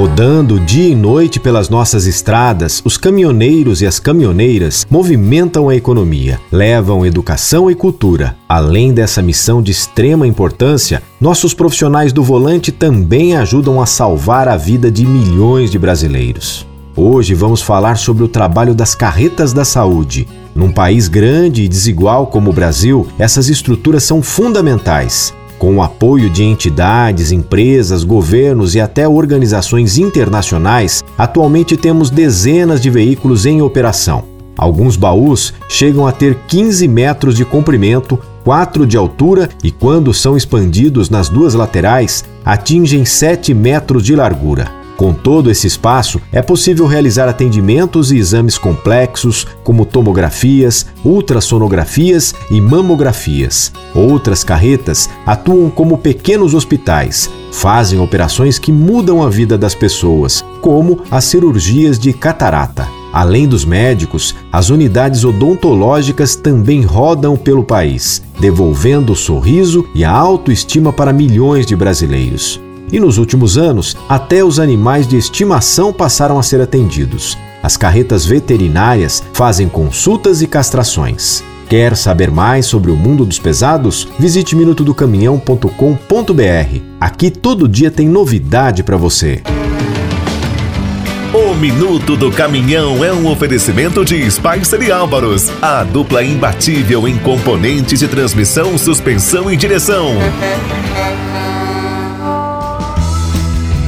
Rodando dia e noite pelas nossas estradas, os caminhoneiros e as caminhoneiras movimentam a economia, levam educação e cultura. Além dessa missão de extrema importância, nossos profissionais do volante também ajudam a salvar a vida de milhões de brasileiros. Hoje vamos falar sobre o trabalho das carretas da saúde. Num país grande e desigual como o Brasil, essas estruturas são fundamentais. Com o apoio de entidades, empresas, governos e até organizações internacionais, atualmente temos dezenas de veículos em operação. Alguns baús chegam a ter 15 metros de comprimento, 4 de altura e, quando são expandidos nas duas laterais, atingem 7 metros de largura. Com todo esse espaço, é possível realizar atendimentos e exames complexos, como tomografias, ultrassonografias e mamografias. Outras carretas atuam como pequenos hospitais, fazem operações que mudam a vida das pessoas, como as cirurgias de catarata. Além dos médicos, as unidades odontológicas também rodam pelo país, devolvendo o sorriso e a autoestima para milhões de brasileiros. E nos últimos anos, até os animais de estimação passaram a ser atendidos. As carretas veterinárias fazem consultas e castrações. Quer saber mais sobre o mundo dos pesados? Visite minutodocaminhão.com.br. Aqui todo dia tem novidade para você. O Minuto do Caminhão é um oferecimento de Spicer e Álvaros, a dupla imbatível em componentes de transmissão, suspensão e direção.